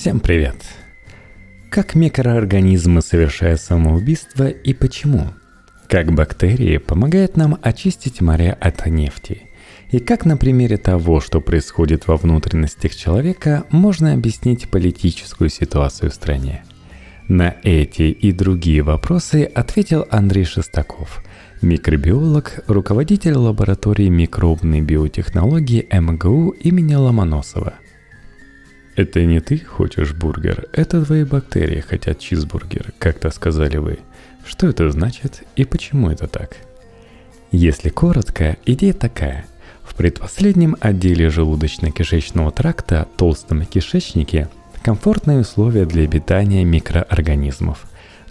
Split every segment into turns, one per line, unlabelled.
Всем привет! Как микроорганизмы совершают самоубийство и почему? Как бактерии помогают нам очистить моря от нефти? И как на примере того, что происходит во внутренностях человека, можно объяснить политическую ситуацию в стране? На эти и другие вопросы ответил Андрей Шестаков, микробиолог, руководитель лаборатории микробной биотехнологии МГУ имени Ломоносова – это не ты хочешь бургер, это твои бактерии хотят чизбургер, как-то сказали вы. Что это значит и почему это так? Если коротко, идея такая. В предпоследнем отделе желудочно-кишечного тракта, толстом кишечнике, комфортные условия для обитания микроорганизмов.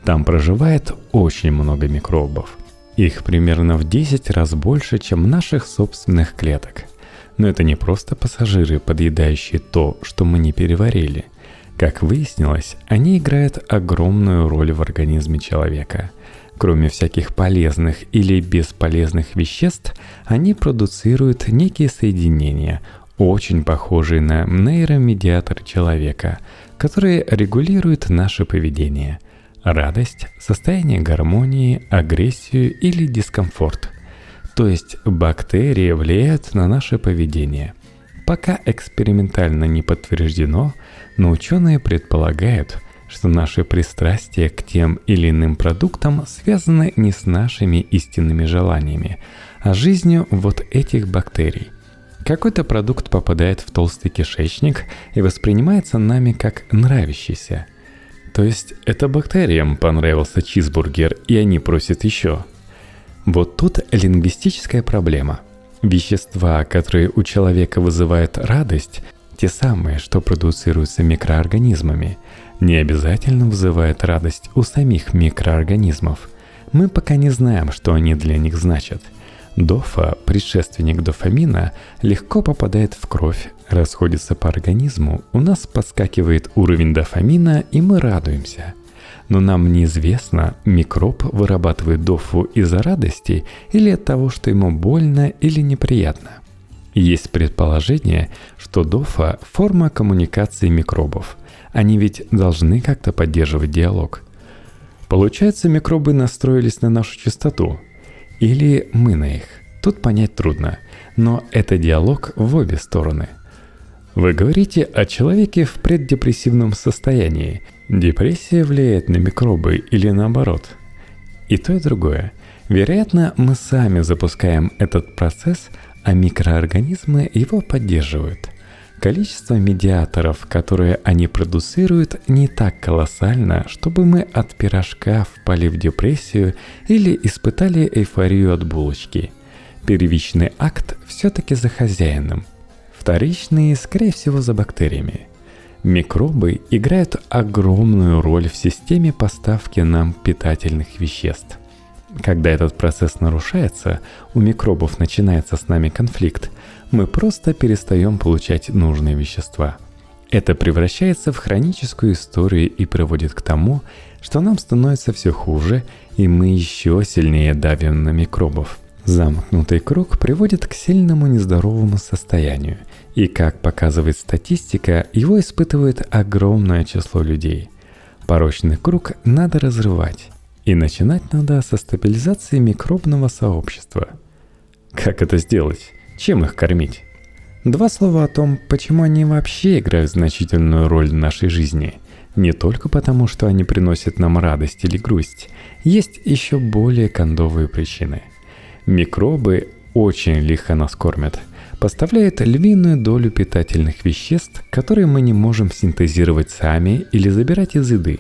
Там проживает очень много микробов. Их примерно в 10 раз больше, чем наших собственных клеток. Но это не просто пассажиры, подъедающие то, что мы не переварили. Как выяснилось, они играют огромную роль в организме человека. Кроме всяких полезных или бесполезных веществ, они продуцируют некие соединения, очень похожие на нейромедиатор человека, которые регулируют наше поведение – радость, состояние гармонии, агрессию или дискомфорт – то есть бактерии влияют на наше поведение. Пока экспериментально не подтверждено, но ученые предполагают, что наши пристрастия к тем или иным продуктам связаны не с нашими истинными желаниями, а жизнью вот этих бактерий. Какой-то продукт попадает в толстый кишечник и воспринимается нами как нравящийся. То есть это бактериям понравился чизбургер, и они просят еще – вот тут лингвистическая проблема. Вещества, которые у человека вызывают радость, те самые, что продуцируются микроорганизмами, не обязательно вызывают радость у самих микроорганизмов. Мы пока не знаем, что они для них значат. Дофа, предшественник дофамина, легко попадает в кровь, расходится по организму, у нас подскакивает уровень дофамина, и мы радуемся – но нам неизвестно, микроб вырабатывает дофу из-за радости или от того, что ему больно или неприятно. Есть предположение, что дофа – форма коммуникации микробов. Они ведь должны как-то поддерживать диалог. Получается, микробы настроились на нашу частоту. Или мы на их. Тут понять трудно. Но это диалог в обе стороны. Вы говорите о человеке в преддепрессивном состоянии – Депрессия влияет на микробы или наоборот? И то, и другое. Вероятно, мы сами запускаем этот процесс, а микроорганизмы его поддерживают. Количество медиаторов, которые они продуцируют, не так колоссально, чтобы мы от пирожка впали в депрессию или испытали эйфорию от булочки. Первичный акт все-таки за хозяином. Вторичный, скорее всего, за бактериями – Микробы играют огромную роль в системе поставки нам питательных веществ. Когда этот процесс нарушается, у микробов начинается с нами конфликт, мы просто перестаем получать нужные вещества. Это превращается в хроническую историю и приводит к тому, что нам становится все хуже, и мы еще сильнее давим на микробов – Замкнутый круг приводит к сильному нездоровому состоянию, и, как показывает статистика, его испытывает огромное число людей. Порочный круг надо разрывать, и начинать надо со стабилизации микробного сообщества. Как это сделать? Чем их кормить? Два слова о том, почему они вообще играют значительную роль в нашей жизни. Не только потому, что они приносят нам радость или грусть. Есть еще более кондовые причины – Микробы очень лихо нас кормят. Поставляют львиную долю питательных веществ, которые мы не можем синтезировать сами или забирать из еды.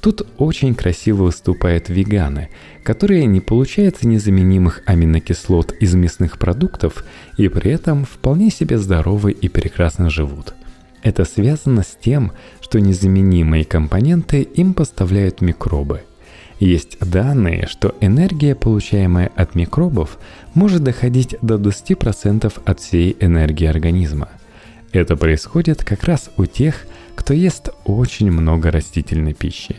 Тут очень красиво выступают веганы, которые не получают незаменимых аминокислот из мясных продуктов и при этом вполне себе здоровы и прекрасно живут. Это связано с тем, что незаменимые компоненты им поставляют микробы – есть данные, что энергия, получаемая от микробов, может доходить до 20% от всей энергии организма. Это происходит как раз у тех, кто ест очень много растительной пищи.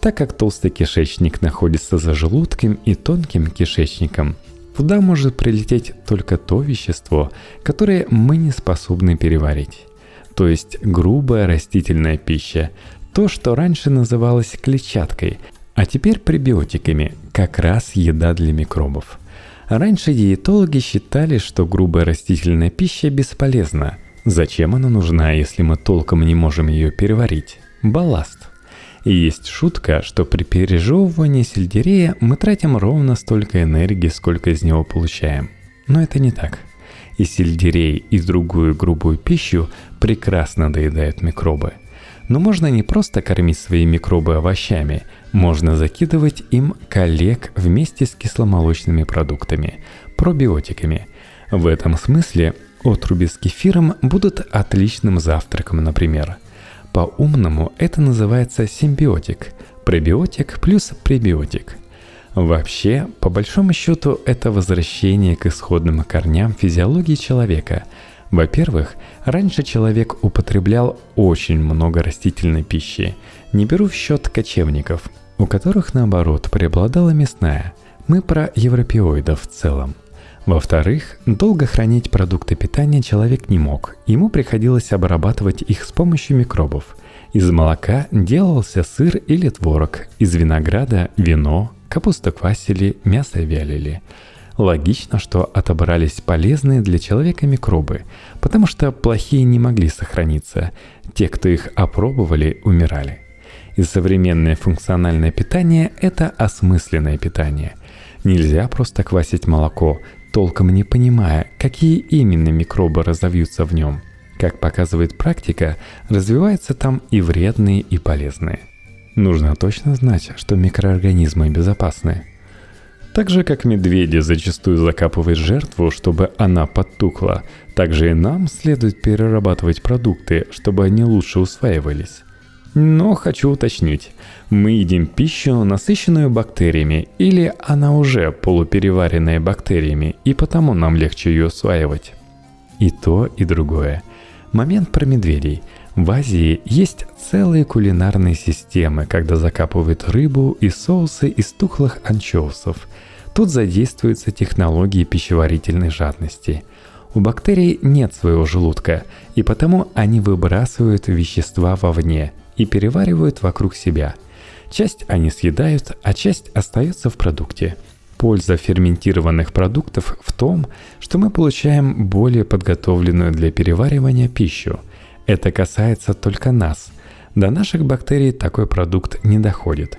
Так как толстый кишечник находится за желудком и тонким кишечником, туда может прилететь только то вещество, которое мы не способны переварить. то есть грубая растительная пища, то, что раньше называлось клетчаткой, а теперь пребиотиками, как раз еда для микробов. Раньше диетологи считали, что грубая растительная пища бесполезна. Зачем она нужна, если мы толком не можем ее переварить? Балласт. И есть шутка, что при пережевывании сельдерея мы тратим ровно столько энергии, сколько из него получаем. Но это не так. И сельдерей, и другую грубую пищу прекрасно доедают микробы. Но можно не просто кормить свои микробы овощами, можно закидывать им коллег вместе с кисломолочными продуктами, пробиотиками. В этом смысле отруби с кефиром будут отличным завтраком, например – по-умному это называется симбиотик. Пребиотик плюс пребиотик. Вообще, по большому счету, это возвращение к исходным корням физиологии человека. Во-первых, раньше человек употреблял очень много растительной пищи. Не беру в счет кочевников, у которых наоборот преобладала мясная. Мы про европеоидов в целом – во-вторых, долго хранить продукты питания человек не мог. Ему приходилось обрабатывать их с помощью микробов. Из молока делался сыр или творог, из винограда – вино, капуста квасили, мясо вялили. Логично, что отобрались полезные для человека микробы, потому что плохие не могли сохраниться. Те, кто их опробовали, умирали. И современное функциональное питание – это осмысленное питание. Нельзя просто квасить молоко, толком не понимая, какие именно микробы разовьются в нем. Как показывает практика, развиваются там и вредные, и полезные. Нужно точно знать, что микроорганизмы безопасны. Так же, как медведи зачастую закапывают жертву, чтобы она подтухла, так же и нам следует перерабатывать продукты, чтобы они лучше усваивались. Но хочу уточнить, мы едим пищу, насыщенную бактериями, или она уже полупереваренная бактериями, и потому нам легче ее усваивать? И то, и другое. Момент про медведей. В Азии есть целые кулинарные системы, когда закапывают рыбу и соусы из тухлых анчоусов. Тут задействуются технологии пищеварительной жадности. У бактерий нет своего желудка, и потому они выбрасывают вещества вовне – и переваривают вокруг себя. Часть они съедают, а часть остается в продукте. Польза ферментированных продуктов в том, что мы получаем более подготовленную для переваривания пищу. Это касается только нас. До наших бактерий такой продукт не доходит.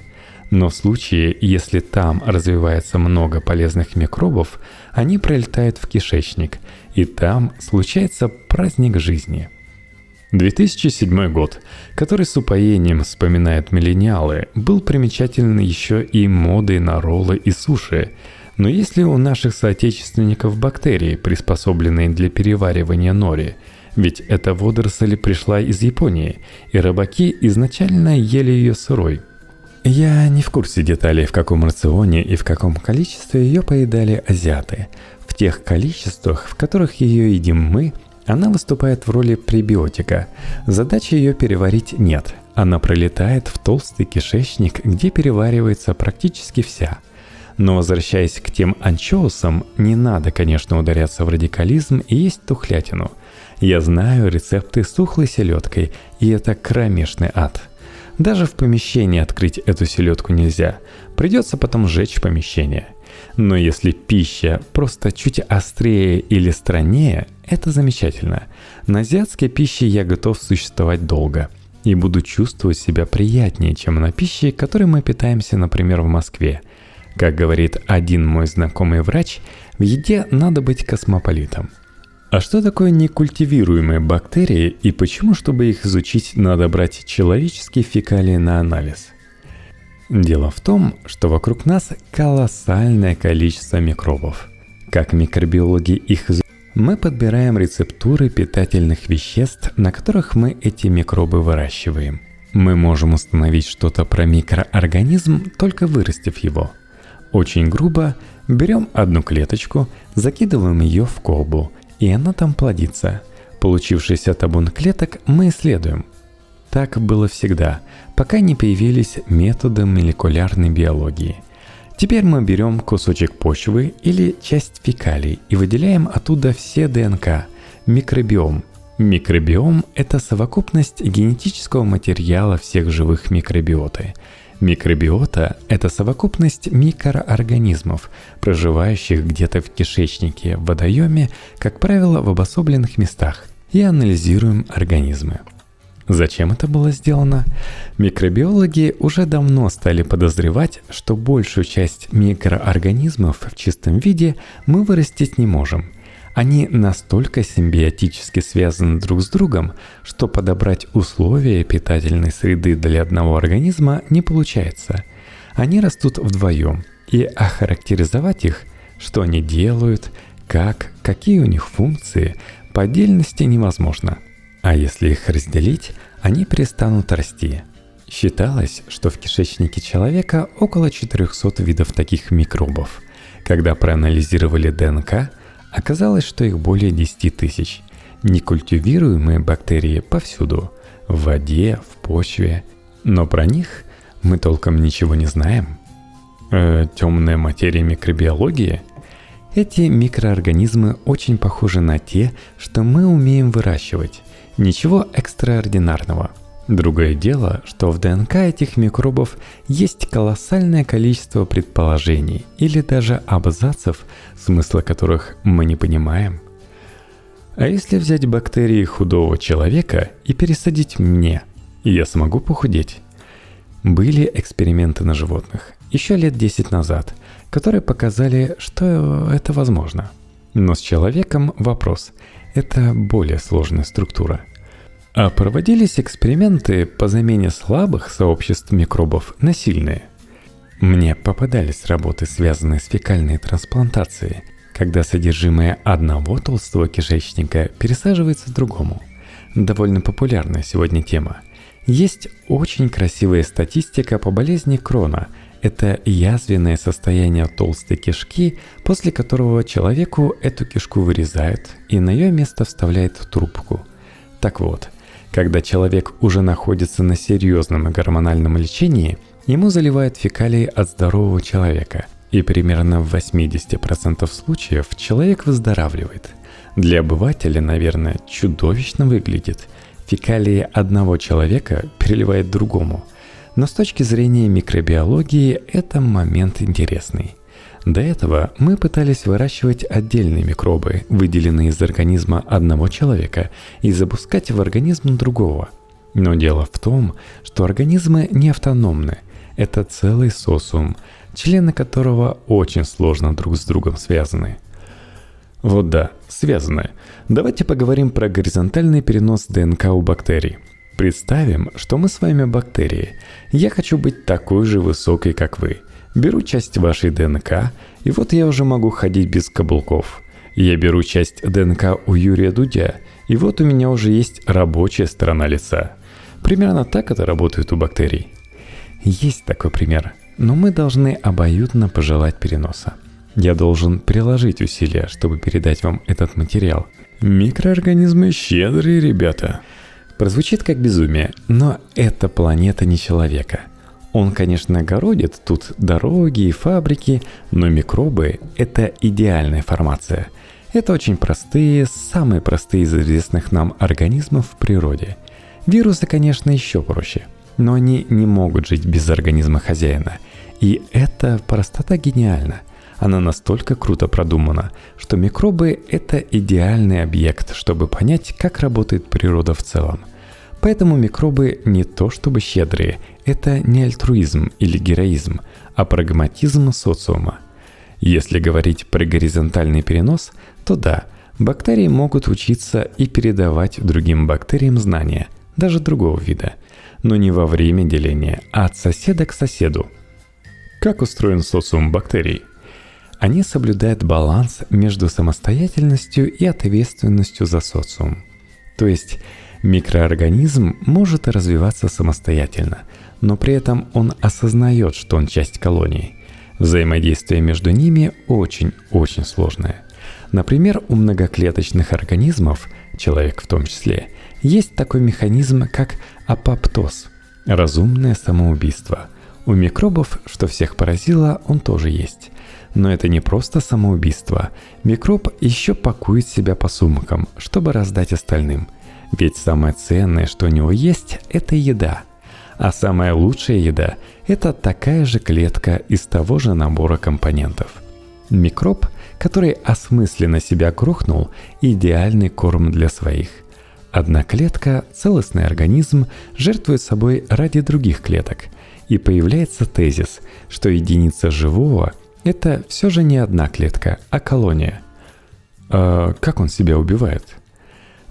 Но в случае, если там развивается много полезных микробов, они пролетают в кишечник, и там случается праздник жизни – 2007 год, который с упоением вспоминают миллениалы, был примечателен еще и модой на роллы и суши. Но есть ли у наших соотечественников бактерии, приспособленные для переваривания нори? Ведь эта водоросль пришла из Японии, и рыбаки изначально ели ее сырой. Я не в курсе деталей, в каком рационе и в каком количестве ее поедали азиаты. В тех количествах, в которых ее едим мы – она выступает в роли пребиотика. Задачи ее переварить нет. Она пролетает в толстый кишечник, где переваривается практически вся. Но возвращаясь к тем анчоусам, не надо, конечно, ударяться в радикализм и есть тухлятину. Я знаю рецепты с тухлой селедкой, и это кромешный ад. Даже в помещении открыть эту селедку нельзя. Придется потом сжечь помещение – но если пища просто чуть острее или страннее, это замечательно. На азиатской пище я готов существовать долго и буду чувствовать себя приятнее, чем на пище, которой мы питаемся, например, в Москве. Как говорит один мой знакомый врач, в еде надо быть космополитом. А что такое некультивируемые бактерии и почему, чтобы их изучить, надо брать человеческие фекалии на анализ – Дело в том, что вокруг нас колоссальное количество микробов. Как микробиологи их изучают, мы подбираем рецептуры питательных веществ, на которых мы эти микробы выращиваем. Мы можем установить что-то про микроорганизм, только вырастив его. Очень грубо берем одну клеточку, закидываем ее в колбу, и она там плодится. Получившийся табун клеток мы исследуем – так было всегда, пока не появились методы молекулярной биологии. Теперь мы берем кусочек почвы или часть фекалий и выделяем оттуда все ДНК, микробиом. Микробиом – это совокупность генетического материала всех живых микробиоты. Микробиота – это совокупность микроорганизмов, проживающих где-то в кишечнике, в водоеме, как правило, в обособленных местах, и анализируем организмы. Зачем это было сделано? Микробиологи уже давно стали подозревать, что большую часть микроорганизмов в чистом виде мы вырастить не можем. Они настолько симбиотически связаны друг с другом, что подобрать условия питательной среды для одного организма не получается. Они растут вдвоем, и охарактеризовать их, что они делают, как, какие у них функции, по отдельности невозможно – а если их разделить, они перестанут расти. Считалось, что в кишечнике человека около 400 видов таких микробов. Когда проанализировали ДНК, оказалось, что их более 10 тысяч. Некультивируемые бактерии повсюду – в воде, в почве. Но про них мы толком ничего не знаем. Э, темная материя микробиологии – эти микроорганизмы очень похожи на те, что мы умеем выращивать. Ничего экстраординарного. Другое дело, что в ДНК этих микробов есть колоссальное количество предположений или даже абзацев, смысла которых мы не понимаем. А если взять бактерии худого человека и пересадить мне, я смогу похудеть? Были эксперименты на животных еще лет 10 назад, которые показали, что это возможно. Но с человеком вопрос – это более сложная структура. А проводились эксперименты по замене слабых сообществ микробов на сильные. Мне попадались работы, связанные с фекальной трансплантацией, когда содержимое одного толстого кишечника пересаживается другому. Довольно популярная сегодня тема. Есть очень красивая статистика по болезни Крона. Это язвенное состояние толстой кишки, после которого человеку эту кишку вырезают и на ее место вставляют трубку. Так вот, когда человек уже находится на серьезном гормональном лечении, ему заливают фекалии от здорового человека, и примерно в 80% случаев человек выздоравливает. Для обывателя, наверное, чудовищно выглядит. Фекалии одного человека переливает другому. Но с точки зрения микробиологии это момент интересный. До этого мы пытались выращивать отдельные микробы, выделенные из организма одного человека, и запускать в организм другого. Но дело в том, что организмы не автономны. Это целый социум, члены которого очень сложно друг с другом связаны. Вот да, связаны. Давайте поговорим про горизонтальный перенос ДНК у бактерий. Представим, что мы с вами бактерии. Я хочу быть такой же высокой, как вы – Беру часть вашей ДНК, и вот я уже могу ходить без каблуков. Я беру часть ДНК у Юрия Дудя, и вот у меня уже есть рабочая сторона лица. Примерно так это работает у бактерий. Есть такой пример, но мы должны обоюдно пожелать переноса. Я должен приложить усилия, чтобы передать вам этот материал. Микроорганизмы щедрые ребята. Прозвучит как безумие, но эта планета не человека – он, конечно, огородит тут дороги и фабрики, но микробы – это идеальная формация. Это очень простые, самые простые из известных нам организмов в природе. Вирусы, конечно, еще проще, но они не могут жить без организма хозяина. И эта простота гениальна. Она настолько круто продумана, что микробы – это идеальный объект, чтобы понять, как работает природа в целом – Поэтому микробы не то чтобы щедрые, это не альтруизм или героизм, а прагматизм социума. Если говорить про горизонтальный перенос, то да, бактерии могут учиться и передавать другим бактериям знания, даже другого вида, но не во время деления, а от соседа к соседу. Как устроен социум бактерий? Они соблюдают баланс между самостоятельностью и ответственностью за социум. То есть Микроорганизм может развиваться самостоятельно, но при этом он осознает, что он часть колонии. Взаимодействие между ними очень-очень сложное. Например, у многоклеточных организмов, человек в том числе, есть такой механизм, как апоптоз – разумное самоубийство. У микробов, что всех поразило, он тоже есть. Но это не просто самоубийство. Микроб еще пакует себя по сумкам, чтобы раздать остальным – Ведь самое ценное, что у него есть, это еда. А самая лучшая еда – это такая же клетка из того же набора компонентов. Микроб, который осмысленно себя грохнул, идеальный корм для своих. Одна клетка, целостный организм, жертвует собой ради других клеток. И появляется тезис, что единица живого – это все же не одна клетка, а колония. А как он себя убивает?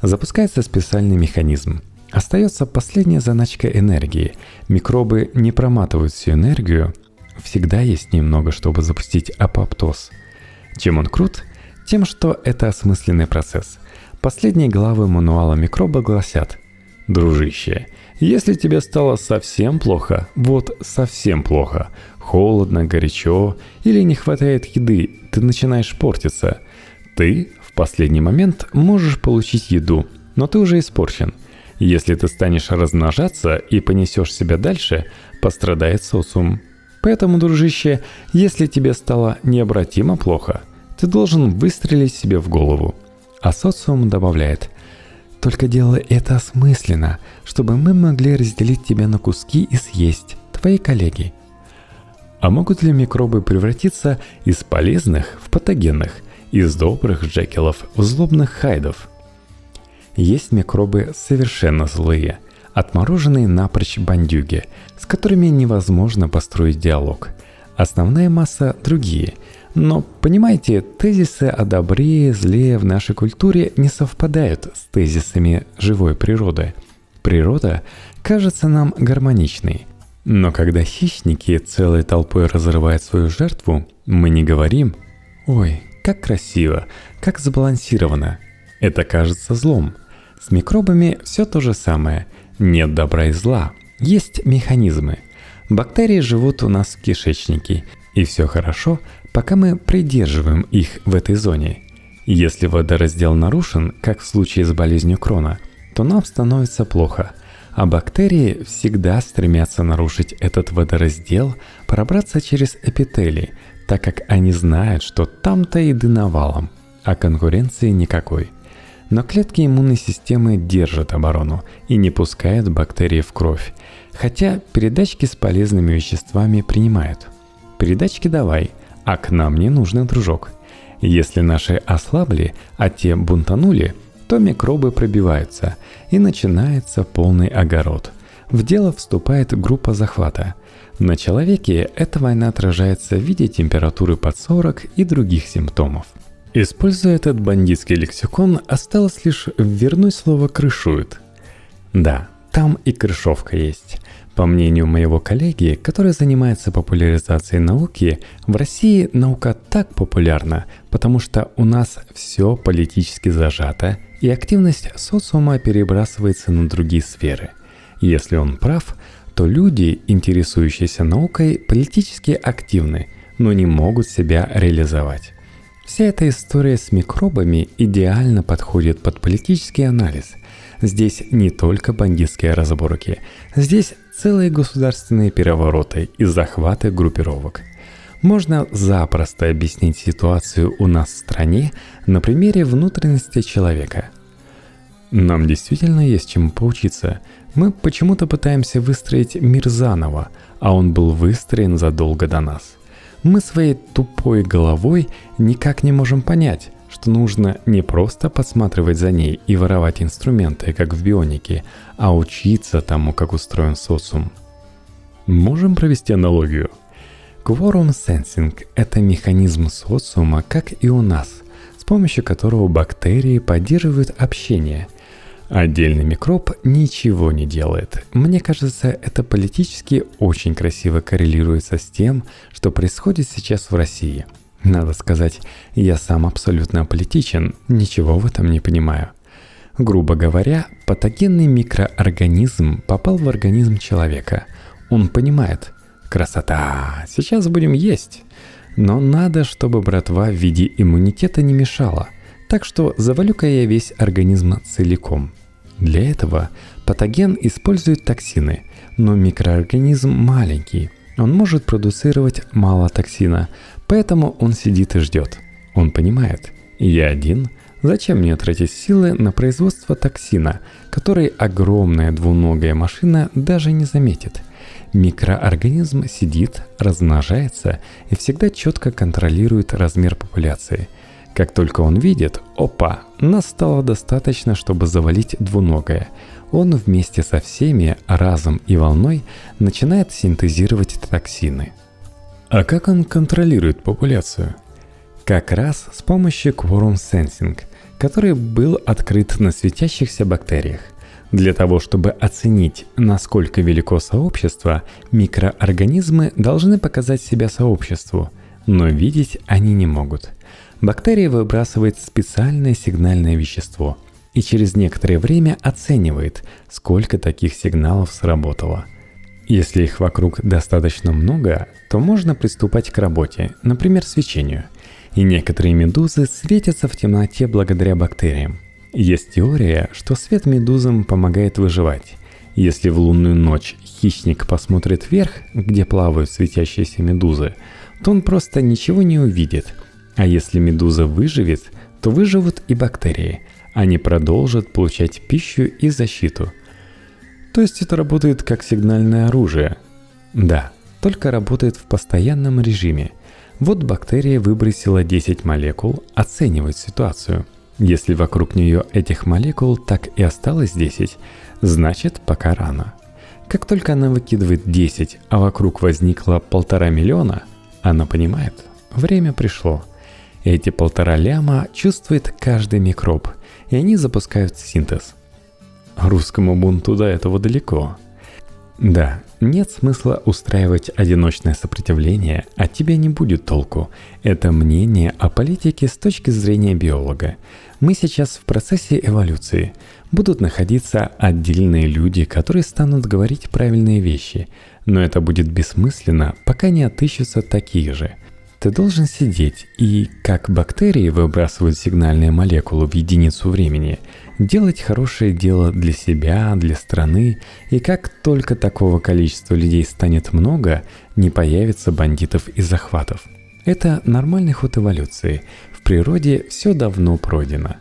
Запускается специальный механизм. Остается последняя заначка энергии. Микробы не проматывают всю энергию. Всегда есть немного, чтобы запустить апоптоз. Чем он крут? Тем, что это осмысленный процесс. Последние главы мануала микроба гласят «Дружище, если тебе стало совсем плохо, вот совсем плохо, холодно, горячо или не хватает еды, ты начинаешь портиться, ты последний момент можешь получить еду, но ты уже испорчен – если ты станешь размножаться и понесешь себя дальше, пострадает социум. Поэтому, дружище, если тебе стало необратимо плохо, ты должен выстрелить себе в голову. А социум добавляет, только делай это осмысленно, чтобы мы могли разделить тебя на куски и съесть, твои коллеги. А могут ли микробы превратиться из полезных в патогенных, из добрых джекелов в злобных хайдов – есть микробы совершенно злые, отмороженные напрочь бандюги, с которыми невозможно построить диалог. Основная масса другие. Но, понимаете, тезисы о добре и зле в нашей культуре не совпадают с тезисами живой природы. Природа кажется нам гармоничной. Но когда хищники целой толпой разрывают свою жертву, мы не говорим «Ой, как красиво, как сбалансировано». Это кажется злом – с микробами все то же самое. Нет добра и зла. Есть механизмы. Бактерии живут у нас в кишечнике. И все хорошо, пока мы придерживаем их в этой зоне. Если водораздел нарушен, как в случае с болезнью Крона, то нам становится плохо. А бактерии всегда стремятся нарушить этот водораздел, пробраться через эпители, так как они знают, что там-то еды навалом, а конкуренции никакой – но клетки иммунной системы держат оборону и не пускают бактерии в кровь, хотя передачки с полезными веществами принимают. Передачки давай, а к нам не нужны, дружок. Если наши ослабли, а те бунтанули, то микробы пробиваются, и начинается полный огород. В дело вступает группа захвата. На человеке эта война отражается в виде температуры под 40 и других симптомов. Используя этот бандитский лексикон, осталось лишь вернуть слово «крышует». Да, там и крышовка есть. По мнению моего коллеги, который занимается популяризацией науки, в России наука так популярна, потому что у нас все политически зажато, и активность социума перебрасывается на другие сферы. Если он прав, то люди, интересующиеся наукой, политически активны, но не могут себя реализовать. Вся эта история с микробами идеально подходит под политический анализ. Здесь не только бандитские разборки, здесь целые государственные перевороты и захваты группировок. Можно запросто объяснить ситуацию у нас в стране на примере внутренности человека. Нам действительно есть чему поучиться. Мы почему-то пытаемся выстроить мир заново, а он был выстроен задолго до нас мы своей тупой головой никак не можем понять, что нужно не просто подсматривать за ней и воровать инструменты, как в бионике, а учиться тому, как устроен социум. Можем провести аналогию. Quorum Sensing – это механизм социума, как и у нас, с помощью которого бактерии поддерживают общение – Отдельный микроб ничего не делает. Мне кажется, это политически очень красиво коррелируется с тем, что происходит сейчас в России. Надо сказать, я сам абсолютно аполитичен, ничего в этом не понимаю. Грубо говоря, патогенный микроорганизм попал в организм человека. Он понимает, красота, сейчас будем есть. Но надо, чтобы братва в виде иммунитета не мешала. Так что завалю-ка я весь организм целиком – для этого патоген использует токсины, но микроорганизм маленький, он может продуцировать мало токсина, поэтому он сидит и ждет. Он понимает, я один, Зачем мне тратить силы на производство токсина, который огромная двуногая машина даже не заметит? Микроорганизм сидит, размножается и всегда четко контролирует размер популяции. Как только он видит, опа, нас стало достаточно, чтобы завалить двуногое. Он вместе со всеми разом и волной начинает синтезировать токсины. А как он контролирует популяцию? Как раз с помощью Quorum Sensing, который был открыт на светящихся бактериях. Для того, чтобы оценить, насколько велико сообщество, микроорганизмы должны показать себя сообществу, но видеть они не могут. Бактерия выбрасывает специальное сигнальное вещество и через некоторое время оценивает, сколько таких сигналов сработало. Если их вокруг достаточно много, то можно приступать к работе, например, свечению – и некоторые медузы светятся в темноте благодаря бактериям. Есть теория, что свет медузам помогает выживать. Если в лунную ночь хищник посмотрит вверх, где плавают светящиеся медузы, то он просто ничего не увидит. А если медуза выживет, то выживут и бактерии. Они продолжат получать пищу и защиту. То есть это работает как сигнальное оружие. Да, только работает в постоянном режиме – вот бактерия выбросила 10 молекул, оценивает ситуацию. Если вокруг нее этих молекул так и осталось 10, значит пока рано. Как только она выкидывает 10, а вокруг возникло полтора миллиона, она понимает, время пришло. Эти полтора ляма чувствует каждый микроб, и они запускают синтез. Русскому бунту до этого далеко. Да, нет смысла устраивать одиночное сопротивление, а тебе не будет толку. Это мнение о политике с точки зрения биолога. Мы сейчас в процессе эволюции. Будут находиться отдельные люди, которые станут говорить правильные вещи. Но это будет бессмысленно, пока не отыщутся такие же – ты должен сидеть и, как бактерии выбрасывают сигнальные молекулы в единицу времени, делать хорошее дело для себя, для страны, и как только такого количества людей станет много, не появится бандитов и захватов. Это нормальный ход эволюции. В природе все давно пройдено.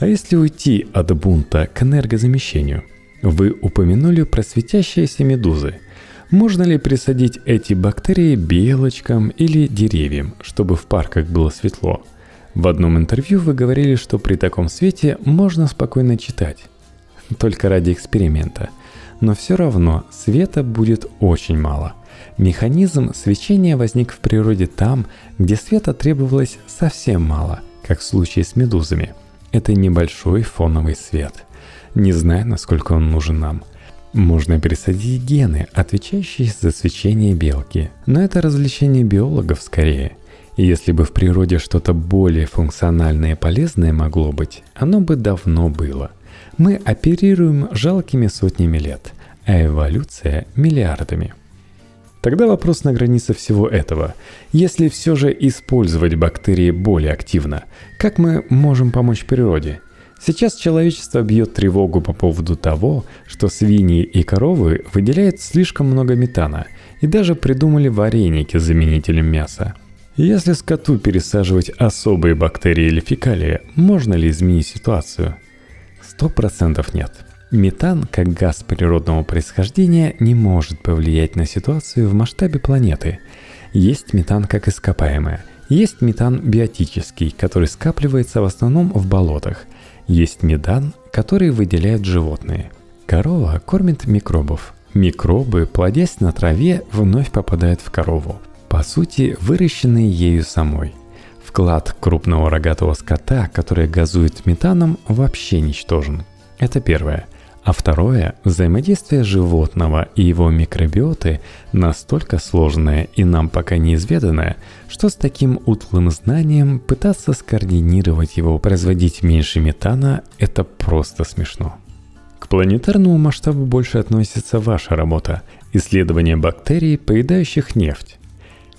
А если уйти от бунта к энергозамещению? Вы упомянули про светящиеся медузы – можно ли присадить эти бактерии белочкам или деревьям, чтобы в парках было светло? В одном интервью вы говорили, что при таком свете можно спокойно читать. Только ради эксперимента. Но все равно света будет очень мало. Механизм свечения возник в природе там, где света требовалось совсем мало, как в случае с медузами. Это небольшой фоновый свет. Не знаю, насколько он нужен нам – можно пересадить гены, отвечающие за свечение белки, но это развлечение биологов скорее. Если бы в природе что-то более функциональное и полезное могло быть, оно бы давно было. Мы оперируем жалкими сотнями лет, а эволюция – миллиардами. Тогда вопрос на границе всего этого. Если все же использовать бактерии более активно, как мы можем помочь природе – Сейчас человечество бьет тревогу по поводу того, что свиньи и коровы выделяют слишком много метана и даже придумали вареники с заменителем мяса. Если скоту пересаживать особые бактерии или фекалии, можно ли изменить ситуацию? Сто процентов нет. Метан, как газ природного происхождения, не может повлиять на ситуацию в масштабе планеты. Есть метан как ископаемое. Есть метан биотический, который скапливается в основном в болотах – есть метан, который выделяют животные. Корова кормит микробов. Микробы, плодясь на траве, вновь попадают в корову. По сути, выращенные ею самой. Вклад крупного рогатого скота, который газует метаном, вообще ничтожен. Это первое – а второе, взаимодействие животного и его микробиоты настолько сложное и нам пока неизведанное, что с таким утлым знанием пытаться скоординировать его, производить меньше метана – это просто смешно. К планетарному масштабу больше относится ваша работа – исследование бактерий, поедающих нефть.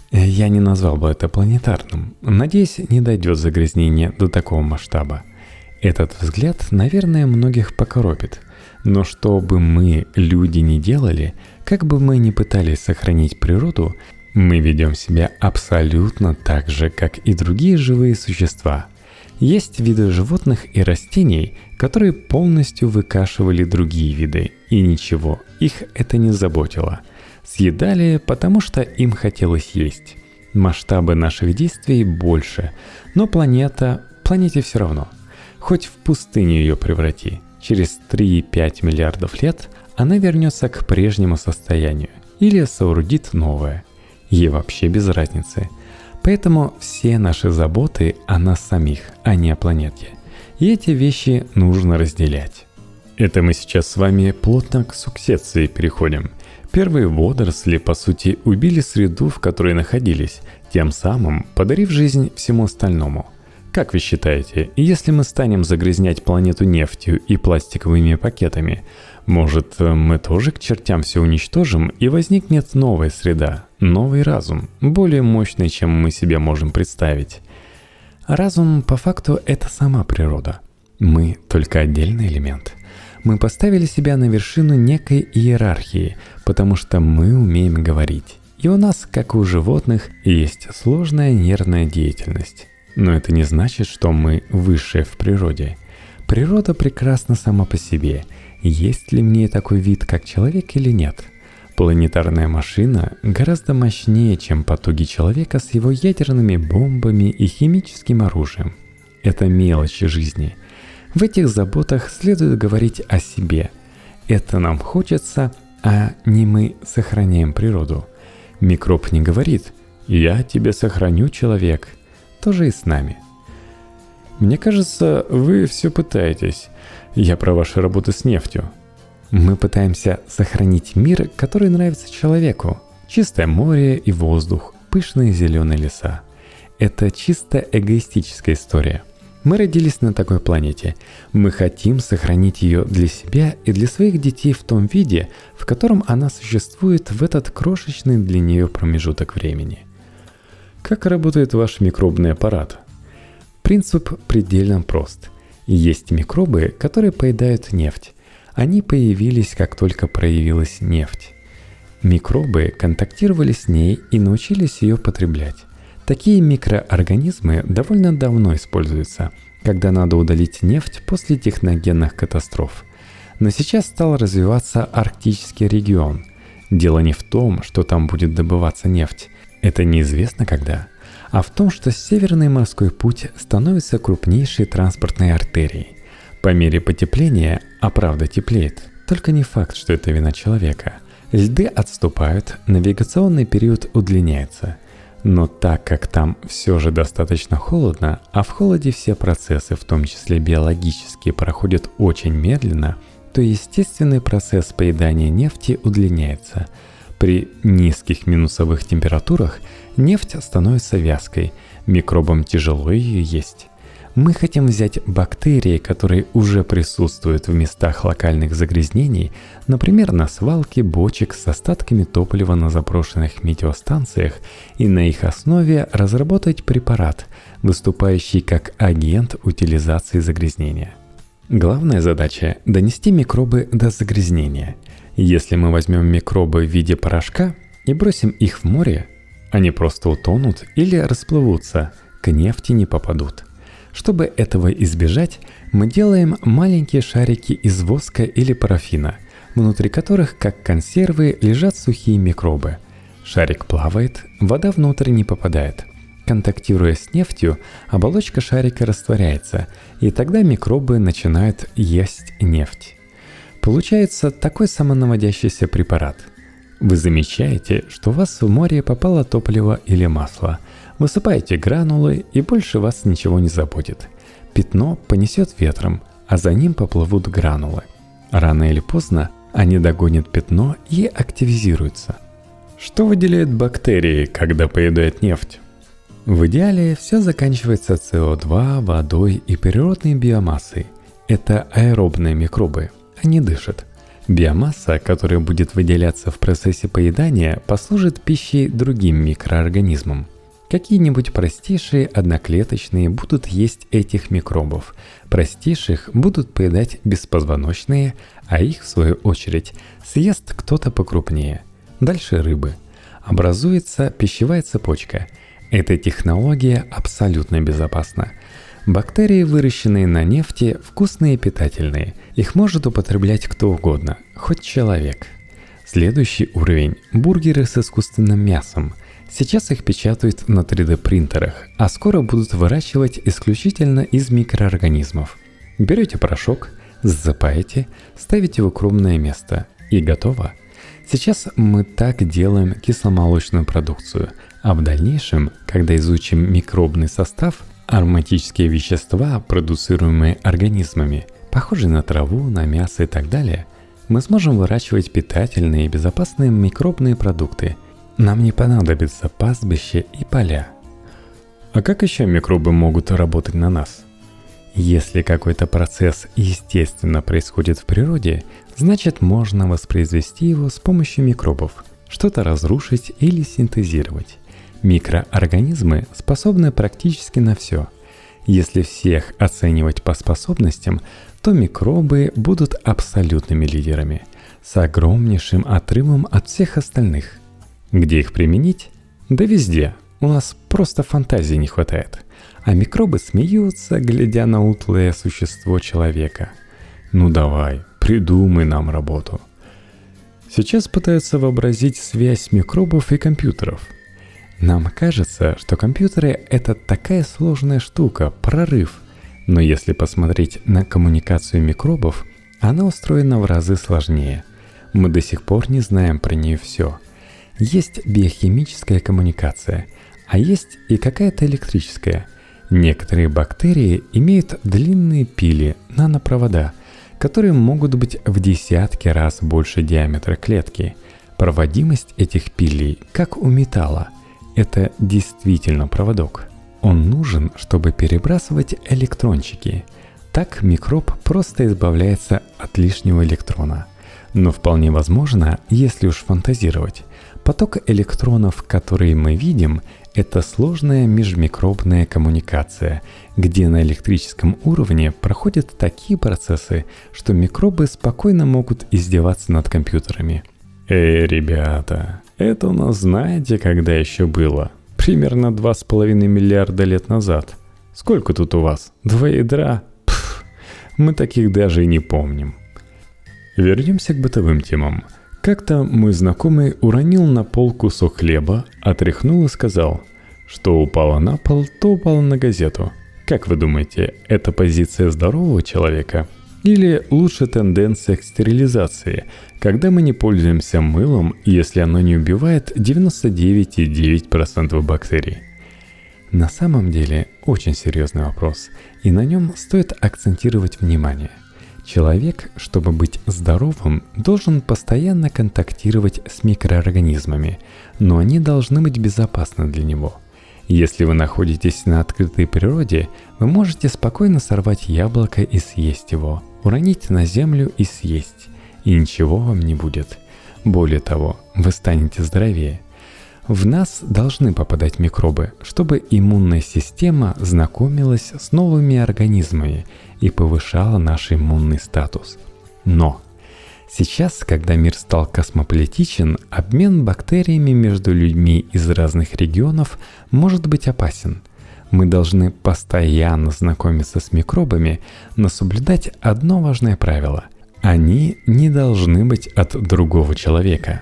Я не назвал бы это планетарным. Надеюсь, не дойдет загрязнение до такого масштаба. Этот взгляд, наверное, многих покоробит – но что бы мы, люди, не делали, как бы мы ни пытались сохранить природу, мы ведем себя абсолютно так же, как и другие живые существа. Есть виды животных и растений, которые полностью выкашивали другие виды, и ничего, их это не заботило. Съедали, потому что им хотелось есть. Масштабы наших действий больше, но планета, планете все равно. Хоть в пустыню ее преврати. Через 3-5 миллиардов лет она вернется к прежнему состоянию или соорудит новое. Ей вообще без разницы – Поэтому все наши заботы о нас самих, а не о планете. И эти вещи нужно разделять. Это мы сейчас с вами плотно к сукцессии переходим. Первые водоросли, по сути, убили среду, в которой находились, тем самым подарив жизнь всему остальному. Как вы считаете, если мы станем загрязнять планету нефтью и пластиковыми пакетами, может, э, мы тоже к чертям все уничтожим, и возникнет новая среда, новый разум, более мощный, чем мы себе можем представить. разум, по факту, это сама природа. Мы только отдельный элемент. Мы поставили себя на вершину некой иерархии, потому что мы умеем говорить. И у нас, как и у животных, есть сложная нервная деятельность. Но это не значит, что мы высшие в природе. Природа прекрасна сама по себе – есть ли мне такой вид, как человек или нет. Планетарная машина гораздо мощнее, чем потуги человека с его ядерными бомбами и химическим оружием. Это мелочи жизни. В этих заботах следует говорить о себе. Это нам хочется, а не мы сохраняем природу. Микроб не говорит «Я тебе сохраню, человек». Тоже и с нами. Мне кажется, вы все пытаетесь. Я про ваши работы с нефтью. Мы пытаемся сохранить мир, который нравится человеку. Чистое море и воздух, пышные зеленые леса. Это чисто эгоистическая история. Мы родились на такой планете. Мы хотим сохранить ее для себя и для своих детей в том виде, в котором она существует в этот крошечный для нее промежуток времени. Как работает ваш микробный аппарат? Принцип предельно прост – есть микробы, которые поедают нефть. Они появились, как только проявилась нефть. Микробы контактировали с ней и научились ее потреблять. Такие микроорганизмы довольно давно используются, когда надо удалить нефть после техногенных катастроф. Но сейчас стал развиваться арктический регион. Дело не в том, что там будет добываться нефть. Это неизвестно когда – а в том, что Северный морской путь становится крупнейшей транспортной артерией. По мере потепления, а правда теплеет, только не факт, что это вина человека. Льды отступают, навигационный период удлиняется. Но так как там все же достаточно холодно, а в холоде все процессы, в том числе биологические, проходят очень медленно, то естественный процесс поедания нефти удлиняется. При низких минусовых температурах Нефть становится вязкой, микробам тяжело ее есть. Мы хотим взять бактерии, которые уже присутствуют в местах локальных загрязнений, например, на свалке бочек с остатками топлива на заброшенных метеостанциях, и на их основе разработать препарат, выступающий как агент утилизации загрязнения. Главная задача – донести микробы до загрязнения. Если мы возьмем микробы в виде порошка и бросим их в море, они просто утонут или расплывутся, к нефти не попадут. Чтобы этого избежать, мы делаем маленькие шарики из воска или парафина, внутри которых, как консервы, лежат сухие микробы. Шарик плавает, вода внутрь не попадает. Контактируя с нефтью, оболочка шарика растворяется, и тогда микробы начинают есть нефть. Получается такой самонаводящийся препарат – вы замечаете, что у вас в море попало топливо или масло. Высыпаете гранулы, и больше вас ничего не заботит. Пятно понесет ветром, а за ним поплывут гранулы. Рано или поздно они догонят пятно и активизируются. Что выделяют бактерии, когда поедают нефть? В идеале все заканчивается СО2, водой и природной биомассой. Это аэробные микробы. Они дышат. Биомасса, которая будет выделяться в процессе поедания, послужит пищей другим микроорганизмам. Какие-нибудь простейшие одноклеточные будут есть этих микробов. Простейших будут поедать беспозвоночные, а их, в свою очередь, съест кто-то покрупнее. Дальше рыбы. Образуется пищевая цепочка. Эта технология абсолютно безопасна. Бактерии, выращенные на нефти, вкусные и питательные. Их может употреблять кто угодно, хоть человек. Следующий уровень – бургеры с искусственным мясом. Сейчас их печатают на 3D принтерах, а скоро будут выращивать исключительно из микроорганизмов. Берете порошок, засыпаете, ставите в укромное место и готово. Сейчас мы так делаем кисломолочную продукцию, а в дальнейшем, когда изучим микробный состав, ароматические вещества, продуцируемые организмами, похожие на траву, на мясо и так далее, мы сможем выращивать питательные и безопасные микробные продукты. Нам не понадобится пастбище и поля. А как еще микробы могут работать на нас? Если какой-то процесс естественно происходит в природе, значит можно воспроизвести его с помощью микробов, что-то разрушить или синтезировать. Микроорганизмы способны практически на все. Если всех оценивать по способностям, то микробы будут абсолютными лидерами, с огромнейшим отрывом от всех остальных. Где их применить? Да везде. У нас просто фантазии не хватает. А микробы смеются, глядя на утлое существо человека. Ну давай, придумай нам работу. Сейчас пытаются вообразить связь микробов и компьютеров – нам кажется, что компьютеры — это такая сложная штука, прорыв. Но если посмотреть на коммуникацию микробов, она устроена в разы сложнее. Мы до сих пор не знаем про нее все. Есть биохимическая коммуникация, а есть и какая-то электрическая. Некоторые бактерии имеют длинные пили, нанопровода, которые могут быть в десятки раз больше диаметра клетки. Проводимость этих пилей, как у металла – это действительно проводок. Он нужен, чтобы перебрасывать электрончики. Так микроб просто избавляется от лишнего электрона. Но вполне возможно, если уж фантазировать, поток электронов, которые мы видим, это сложная межмикробная коммуникация, где на электрическом уровне проходят такие процессы, что микробы спокойно могут издеваться над компьютерами. Эй, ребята, это у нас знаете, когда еще было? Примерно 2,5 миллиарда лет назад. Сколько тут у вас? Два ядра? Пф, мы таких даже и не помним. Вернемся к бытовым темам. Как-то мой знакомый уронил на пол кусок хлеба, отряхнул и сказал, что упало на пол, то упало на газету. Как вы думаете, это позиция здорового человека – или лучше тенденция к стерилизации, когда мы не пользуемся мылом, если оно не убивает 99,9% бактерий. На самом деле очень серьезный вопрос, и на нем стоит акцентировать внимание. Человек, чтобы быть здоровым, должен постоянно контактировать с микроорганизмами, но они должны быть безопасны для него – если вы находитесь на открытой природе, вы можете спокойно сорвать яблоко и съесть его уронить на землю и съесть, и ничего вам не будет. Более того, вы станете здоровее. В нас должны попадать микробы, чтобы иммунная система знакомилась с новыми организмами и повышала наш иммунный статус. Но Сейчас, когда мир стал космополитичен, обмен бактериями между людьми из разных регионов может быть опасен. Мы должны постоянно знакомиться с микробами, но соблюдать одно важное правило. Они не должны быть от другого человека.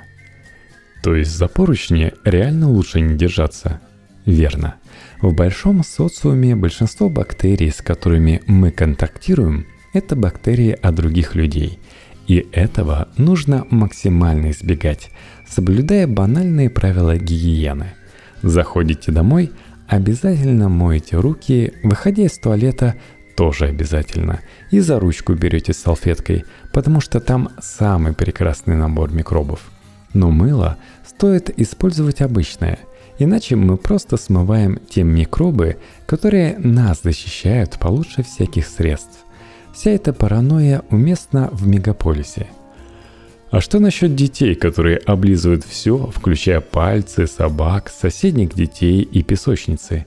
То есть за поручни реально лучше не держаться. Верно. В большом социуме большинство бактерий, с которыми мы контактируем, это бактерии от других людей. И этого нужно максимально избегать, соблюдая банальные правила гигиены. Заходите домой – Обязательно моете руки, выходя из туалета тоже обязательно. И за ручку берете салфеткой, потому что там самый прекрасный набор микробов. Но мыло стоит использовать обычное, иначе мы просто смываем те микробы, которые нас защищают получше всяких средств. Вся эта паранойя уместна в мегаполисе – а что насчет детей, которые облизывают все, включая пальцы, собак, соседних детей и песочницы?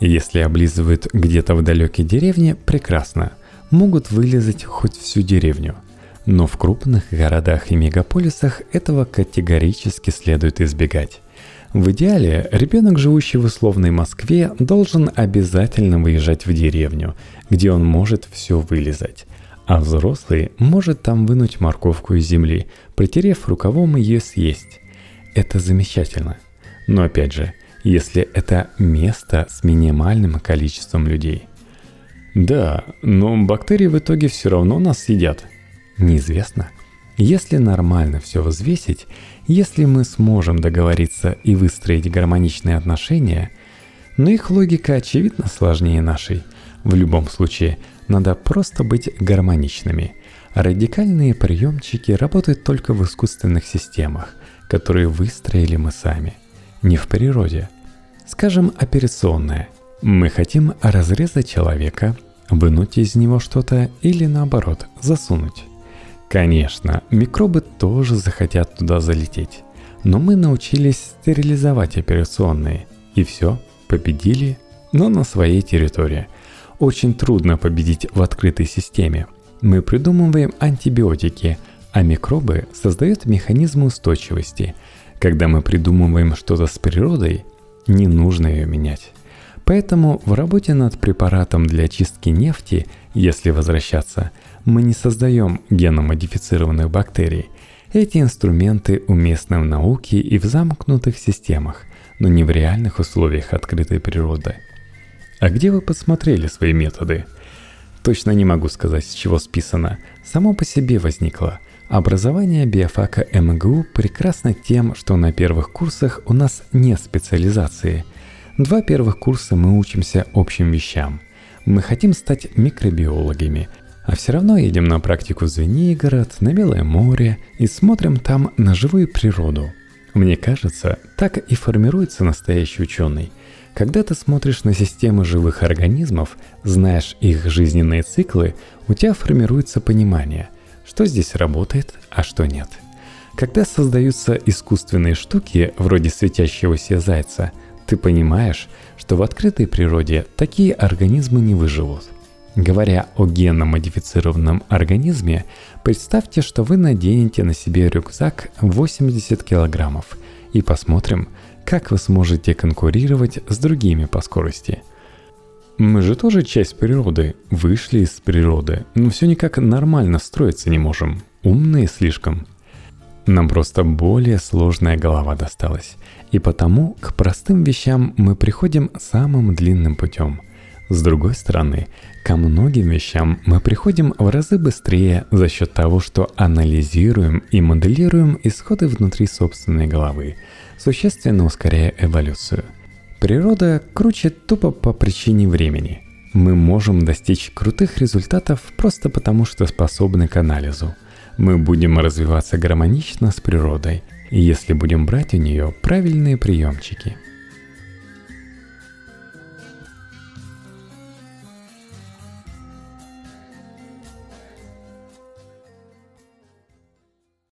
Если облизывают где-то в далекой деревне, прекрасно. Могут вылезать хоть всю деревню. Но в крупных городах и мегаполисах этого категорически следует избегать. В идеале, ребенок, живущий в условной Москве, должен обязательно выезжать в деревню, где он может все вылезать. А взрослый может там вынуть морковку из земли, притерев рукавом ее съесть. Это замечательно. Но опять же, если это место с минимальным количеством людей. Да, но бактерии в итоге все равно нас съедят. Неизвестно. Если нормально все взвесить, если мы сможем договориться и выстроить гармоничные отношения, но их логика очевидно сложнее нашей. В любом случае, надо просто быть гармоничными. Радикальные приемчики работают только в искусственных системах, которые выстроили мы сами, не в природе. Скажем, операционная. Мы хотим разрезать человека, вынуть из него что-то или наоборот засунуть. Конечно, микробы тоже захотят туда залететь. Но мы научились стерилизовать операционные. И все, победили, но на своей территории. Очень трудно победить в открытой системе. Мы придумываем антибиотики, а микробы создают механизмы устойчивости. Когда мы придумываем что-то с природой, не нужно ее менять. Поэтому в работе над препаратом для очистки нефти, если возвращаться – мы не создаем геномодифицированных бактерий. Эти инструменты уместны в науке и в замкнутых системах, но не в реальных условиях открытой природы. А где вы посмотрели свои методы? Точно не могу сказать, с чего списано. Само по себе возникло. Образование биофака МГУ прекрасно тем, что на первых курсах у нас нет специализации. Два первых курса мы учимся общим вещам. Мы хотим стать микробиологами, а все равно едем на практику в Звенигород, на Белое море и смотрим там на живую природу. Мне кажется, так и формируется настоящий ученый. Когда ты смотришь на системы живых организмов, знаешь их жизненные циклы, у тебя формируется понимание, что здесь работает, а что нет. Когда создаются искусственные штуки, вроде светящегося зайца, ты понимаешь, что в открытой природе такие организмы не выживут – Говоря о генно-модифицированном организме, представьте, что вы наденете на себе рюкзак 80 килограммов и посмотрим, как вы сможете конкурировать с другими по скорости. Мы же тоже часть природы, вышли из природы, но все никак нормально строиться не можем. Умные слишком. Нам просто более сложная голова досталась. И потому к простым вещам мы приходим самым длинным путем – с другой стороны, ко многим вещам мы приходим в разы быстрее за счет того, что анализируем и моделируем исходы внутри собственной головы, существенно ускоряя эволюцию. Природа круче тупо по причине времени. Мы можем достичь крутых результатов просто потому, что способны к анализу. Мы будем развиваться гармонично с природой, если будем брать у нее правильные приемчики –